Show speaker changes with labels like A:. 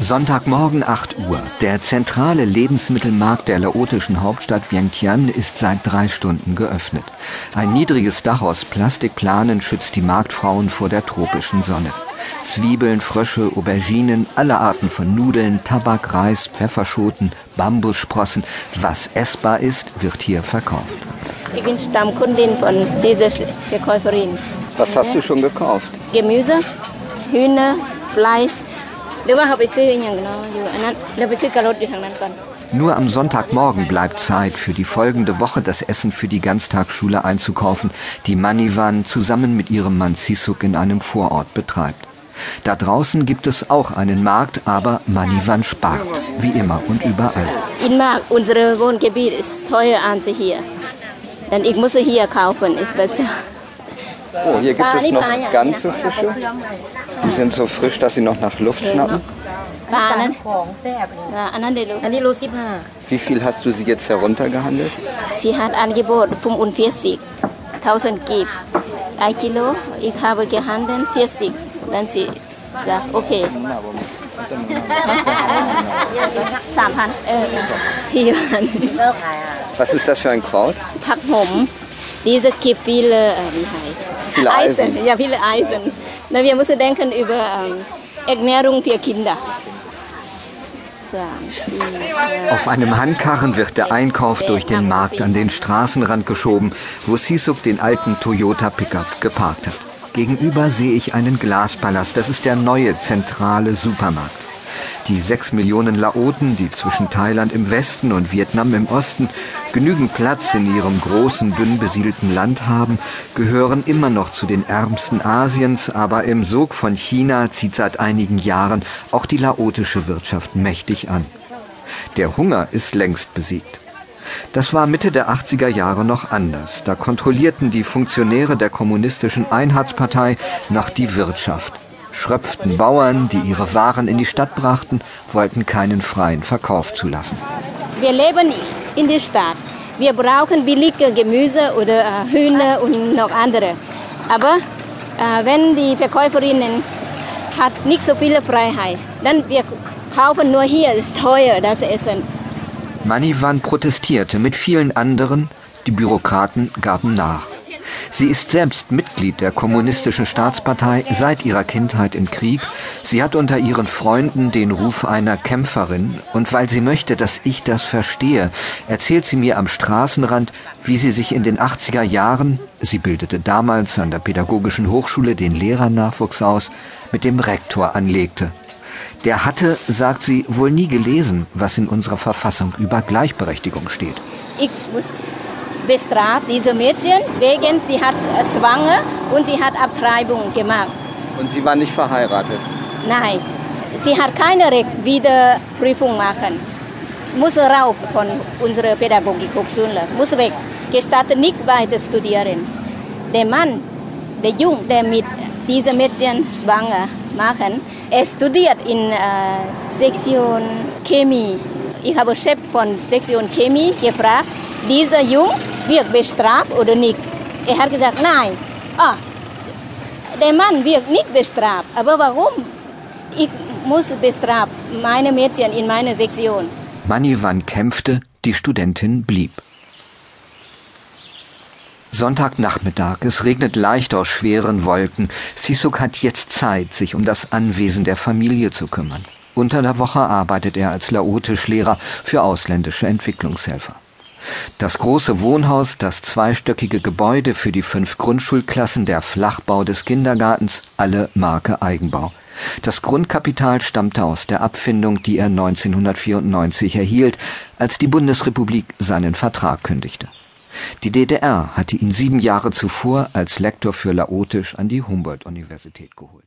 A: Sonntagmorgen 8 Uhr. Der zentrale Lebensmittelmarkt der laotischen Hauptstadt Vientiane ist seit drei Stunden geöffnet. Ein niedriges Dach aus Plastikplanen schützt die Marktfrauen vor der tropischen Sonne. Zwiebeln, Frösche, Auberginen, alle Arten von Nudeln, Tabak, Reis, Pfefferschoten, Bambussprossen. Was essbar ist, wird hier verkauft.
B: Ich bin Stammkundin von dieser Verkäuferin.
A: Was hast du schon gekauft?
B: Gemüse, Hühner, Fleisch, หรือว่าเขาไปซื้ออย่างเนาะอยู่อันนั้นเราไปซื้อกับรถอยู่ทางนั้นก่อน
A: Nur am Sonntagmorgen bleibt Zeit, für die folgende Woche das Essen für die Ganztagsschule einzukaufen, die Manivan zusammen mit ihrem Mann Sisuk in einem Vorort betreibt. Da draußen gibt es auch einen Markt, aber Manivan spart, wie immer und überall.
B: In Mark, unsere Wohngebiet ist teuer als hier. Denn ich muss hier kaufen, ist besser.
A: Oh, hier gibt es noch ganze Fische. Die sind so frisch, dass sie noch nach Luft schnappen. Wie viel hast du sie jetzt heruntergehandelt?
B: Sie hat Angebot angeboten 1000 Gib. Ein Kilo, ich habe gehandelt 40. Dann sie sagt, okay. Äh,
A: Was ist das für ein Kraut?
B: Pack diese gibt viele, äh, wie heißt
A: Viele Eisen.
B: Ja, viele Eisen. Na, wir müssen denken über ähm, Ernährung für Kinder.
A: Auf einem Handkarren wird der Einkauf durch den Markt an den Straßenrand geschoben, wo Sisuk den alten Toyota Pickup geparkt hat. Gegenüber sehe ich einen Glaspalast. Das ist der neue zentrale Supermarkt. Die sechs Millionen Laoten, die zwischen Thailand im Westen und Vietnam im Osten genügend Platz in ihrem großen, dünn besiedelten Land haben, gehören immer noch zu den ärmsten Asiens, aber im Sog von China zieht seit einigen Jahren auch die laotische Wirtschaft mächtig an. Der Hunger ist längst besiegt. Das war Mitte der 80er Jahre noch anders. Da kontrollierten die Funktionäre der kommunistischen Einheitspartei noch die Wirtschaft. Schröpften Bauern, die ihre Waren in die Stadt brachten, wollten keinen freien Verkauf zulassen.
B: Wir leben in der Stadt. Wir brauchen billige Gemüse oder äh, Hühner und noch andere. Aber äh, wenn die Verkäuferinnen hat nicht so viele Freiheit, dann wir kaufen nur hier, ist teuer das Essen.
A: Manivan protestierte mit vielen anderen, die Bürokraten gaben nach. Sie ist selbst Mitglied der Kommunistischen Staatspartei seit ihrer Kindheit im Krieg. Sie hat unter ihren Freunden den Ruf einer Kämpferin und weil sie möchte, dass ich das verstehe, erzählt sie mir am Straßenrand, wie sie sich in den 80er Jahren, sie bildete damals an der Pädagogischen Hochschule den Lehrernachwuchs aus, mit dem Rektor anlegte. Der hatte, sagt sie, wohl nie gelesen, was in unserer Verfassung über Gleichberechtigung steht.
B: Ich muss bestraft diese Mädchen wegen sie hat äh, schwanger und sie hat Abtreibung gemacht.
A: Und sie war nicht verheiratet.
B: Nein, sie hat keine Recht Wiederprüfung machen. Muss rauf von unserer Pädagogikhochschule, muss weg. Gestattet nicht weiter studieren. Der Mann, der Jung, der mit diesem Mädchen schwanger machen, er studiert in äh, Sektion Chemie. Ich habe Chef von Sektion Chemie gefragt, dieser Jung wird bestraft oder nicht? Er hat gesagt, nein. Ah, der Mann wird nicht bestraft. Aber warum? Ich muss bestraft, meine Mädchen in meiner Sektion.
A: Manivan kämpfte, die Studentin blieb. Sonntagnachmittag, es regnet leicht aus schweren Wolken. Sisuk hat jetzt Zeit, sich um das Anwesen der Familie zu kümmern. Unter der Woche arbeitet er als Laotischlehrer für ausländische Entwicklungshelfer. Das große Wohnhaus, das zweistöckige Gebäude für die fünf Grundschulklassen, der Flachbau des Kindergartens, alle Marke Eigenbau. Das Grundkapital stammte aus der Abfindung, die er 1994 erhielt, als die Bundesrepublik seinen Vertrag kündigte. Die DDR hatte ihn sieben Jahre zuvor als Lektor für Laotisch an die Humboldt-Universität geholt.